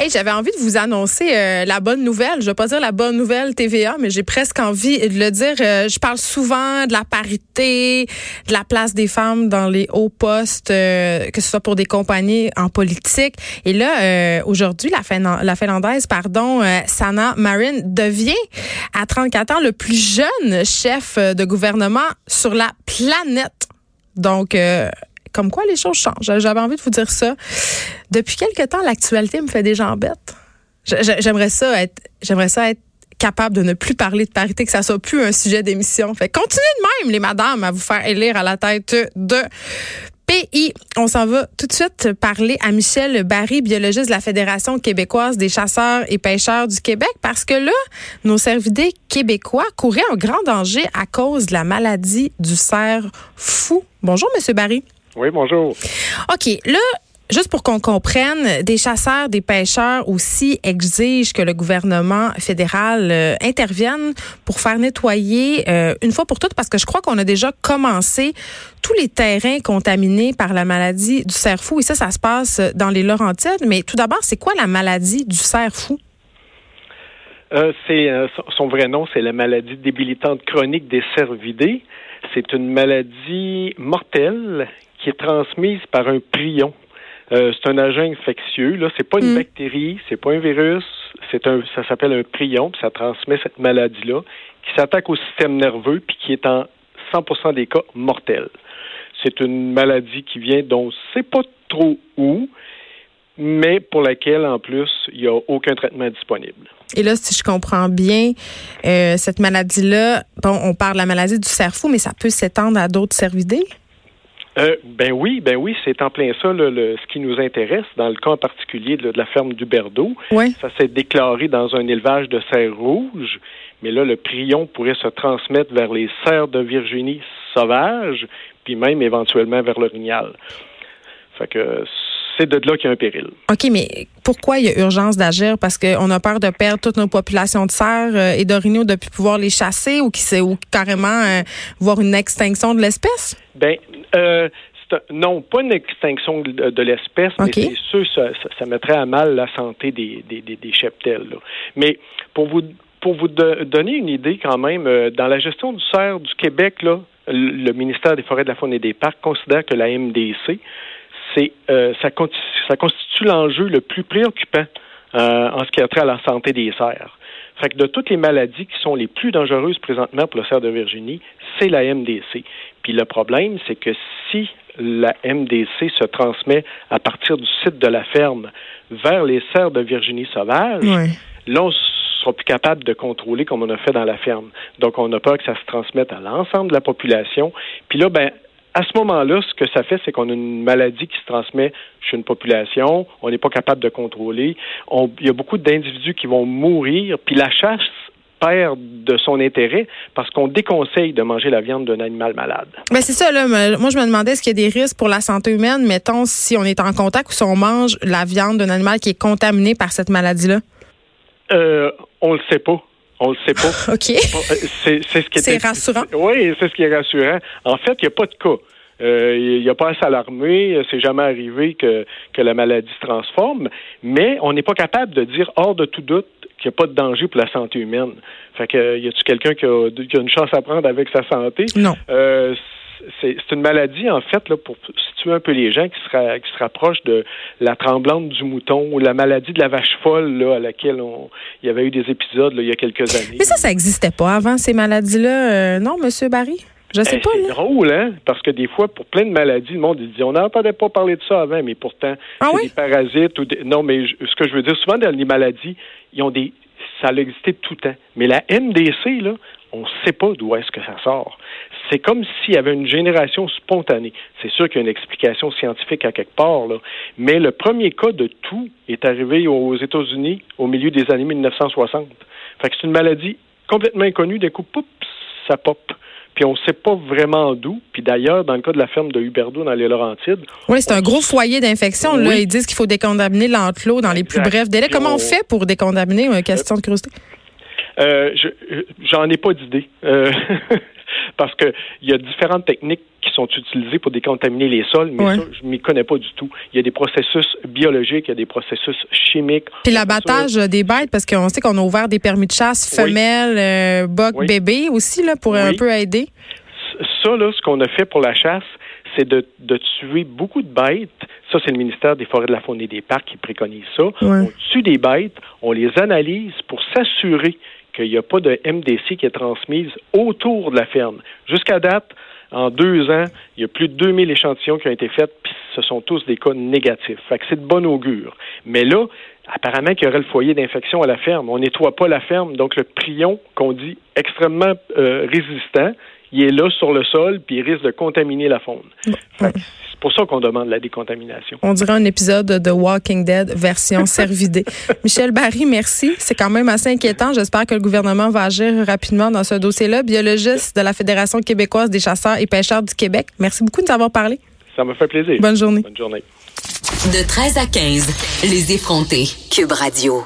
Hey, j'avais envie de vous annoncer euh, la bonne nouvelle. Je vais pas dire la bonne nouvelle TVA, mais j'ai presque envie de le dire. Euh, je parle souvent de la parité, de la place des femmes dans les hauts postes, euh, que ce soit pour des compagnies en politique. Et là, aujourd'hui, la, la Finlandaise, pardon, Sana Marin devient à 34 ans le plus jeune chef de gouvernement sur la planète. Donc, comme quoi les choses changent. J'avais envie de vous dire ça. Depuis quelque temps, l'actualité me fait des jambettes. J'aimerais ça être, j'aimerais ça être capable de ne plus parler de parité, que ça soit plus un sujet d'émission. Fait continuez de même, les madames, à vous faire élire à la tête de pays. On s'en va tout de suite parler à Michel Barry, biologiste de la Fédération québécoise des chasseurs et pêcheurs du Québec, parce que là, nos cervidés québécois couraient un grand danger à cause de la maladie du cerf fou. Bonjour, Monsieur Barry. Oui, bonjour. OK, là, Juste pour qu'on comprenne, des chasseurs, des pêcheurs aussi exigent que le gouvernement fédéral euh, intervienne pour faire nettoyer euh, une fois pour toutes, parce que je crois qu'on a déjà commencé tous les terrains contaminés par la maladie du cerf fou. Et ça, ça se passe dans les Laurentides. Mais tout d'abord, c'est quoi la maladie du cerf fou? Euh, c'est son vrai nom, c'est la maladie débilitante chronique des cervidés. C'est une maladie mortelle qui est transmise par un prion. Euh, c'est un agent infectieux. Là, c'est pas une mm. bactérie, c'est pas un virus, c'est un, ça s'appelle un prion, puis ça transmet cette maladie-là, qui s'attaque au système nerveux, puis qui est en 100% des cas mortel. C'est une maladie qui vient dont on sait pas trop où, mais pour laquelle, en plus, il n'y a aucun traitement disponible. Et là, si je comprends bien, euh, cette maladie-là, bon, on parle de la maladie du cerveau, mais ça peut s'étendre à d'autres cervidés? Euh, ben oui, ben oui, c'est en plein ça le, ce qui nous intéresse dans le cas en particulier de, la ferme du Berdo. Ça s'est déclaré dans un élevage de cerfs rouges, mais là le prion pourrait se transmettre vers les cerfs de Virginie sauvages, puis même éventuellement vers l'orignal. Fait que c'est de là qu'il y a un péril. OK, mais pourquoi il y a urgence d'agir? Parce qu'on a peur de perdre toutes nos populations de cerfs euh, et d'orignaux depuis pouvoir les chasser ou, qui, ou carrément euh, voir une extinction de l'espèce? Ben, euh, non, pas une extinction de, l'espèce, mais c'est sûr ça, ça, mettrait à mal la santé des, des, des, cheptels. Mais pour vous pour vous donner une idée quand même, dans la gestion du cerf du Québec, là, le ministère des Forêts, de la Faune et des Parcs considère que la MDC, c'est euh, ça, ça, constitue l'enjeu le plus préoccupant euh, en ce qui a trait à la santé des cerfs. Fait que de toutes les maladies qui sont les plus dangereuses présentement pour le cerf de Virginie, c'est la MDC. Puis le problème, c'est que si la MDC se transmet à partir du site de la ferme vers les cerfs de Virginie sauvage, là, on sera plus capable de contrôler comme on a fait dans la ferme. Donc, on a peur que ça se transmette à l'ensemble de la population. Puis là, ben, à ce moment-là, ce que ça fait, c'est qu'on a une maladie qui se transmet chez une population, on n'est pas capable de contrôler. il y a beaucoup d'individus qui vont mourir, puis la chasse perd de son intérêt parce qu'on déconseille de manger la viande d'un animal malade. Mais c'est ça, là. Moi, je me demandais est-ce qu'il y a des risques pour la santé humaine, mettons, si on est en contact ou si on mange la viande d'un animal qui est contaminé par cette maladie-là? Euh, on le sait pas. On le sait pas. OK. C'est ce qui est rassurant. Oui, c'est ce qui est rassurant. En fait, il n'y a pas de cas. Euh, il n'y a pas à s'alarmer, c'est jamais arrivé que, que la maladie se transforme, mais on n'est pas capable de dire hors de tout doute qu'il n'y a pas de danger pour la santé humaine. Fait que y a-tu quelqu'un qui a, qui a, une chance à prendre avec sa santé? Non. Euh, c'est une maladie, en fait, là, pour situer un peu les gens qui se, qui se rapprochent de la tremblante du mouton ou la maladie de la vache folle, là, à laquelle on, il y avait eu des épisodes là, il y a quelques années. Mais ça, ça n'existait pas avant, ces maladies-là, euh, non, Monsieur Barry? Je sais eh, pas. C'est drôle, hein? Parce que des fois, pour plein de maladies, le monde dit on n'entendait pas parler de ça avant, mais pourtant, ah des parasites ou des... Non, mais ce que je veux dire, souvent dans les maladies, ils ont des. Ça a existé tout le temps. Mais la MDC, là, on ne sait pas d'où est-ce que ça sort. C'est comme s'il y avait une génération spontanée. C'est sûr qu'il y a une explication scientifique à quelque part, là, mais le premier cas de tout est arrivé aux États-Unis au milieu des années 1960. Fait que c'est une maladie complètement inconnue, d'un coup, poup, ça pop puis on ne sait pas vraiment d'où. Puis d'ailleurs, dans le cas de la ferme de Huberdo dans les Laurentides. Oui, c'est un gros foyer d'infection. Là, ils disent qu'il faut décontaminer l'enclos dans les plus brefs délais. Comment on... fait pour décontaminer? Une question de curiosité? Euh, j'en ai pas d'idée. Euh, parce qu'il y a différentes techniques qui sont utilisées pour décontaminer les sols, mais ça, je m'y connais pas du tout. Il y a des processus biologiques, il y a des processus chimiques. Puis l'abattage des bêtes, parce qu'on sait qu'on a ouvert des permis de chasse femelles, euh, boc, bébé aussi, là, pour un peu aider. Ça, là, ce qu'on a fait pour la chasse, c'est de, tuer beaucoup de bêtes. Ça, c'est le ministère des Forêts de la Faune et des Parcs qui préconise ça. On tue des bêtes, on les analyse pour s'assurer qu'il n'y a pas de MDC qui est transmise autour de la ferme. Jusqu'à date, en deux ans, il y a plus de 2000 échantillons qui ont été faits, puis ce sont tous des cas négatifs. Fait que c'est de bon augure. Mais là, apparemment qu'il y aurait le foyer d'infection à la ferme. On nettoie pas la ferme, donc le prion, qu'on dit extrêmement euh, résistant, il est là sur le sol, puis il risque de contaminer la faune. C'est pour ça qu'on demande la décontamination. On dirait un épisode de Walking Dead version cervidée. Michel Barry, merci. C'est quand même assez inquiétant. J'espère que le gouvernement va agir rapidement dans ce dossier-là. Biologiste de la Fédération québécoise des chasseurs et pêcheurs du Québec. Merci beaucoup de nous avoir parlé. Ça me fait plaisir. Bonne journée. Bonne journée. De 13 à 15, les effrontés. Cube Radio.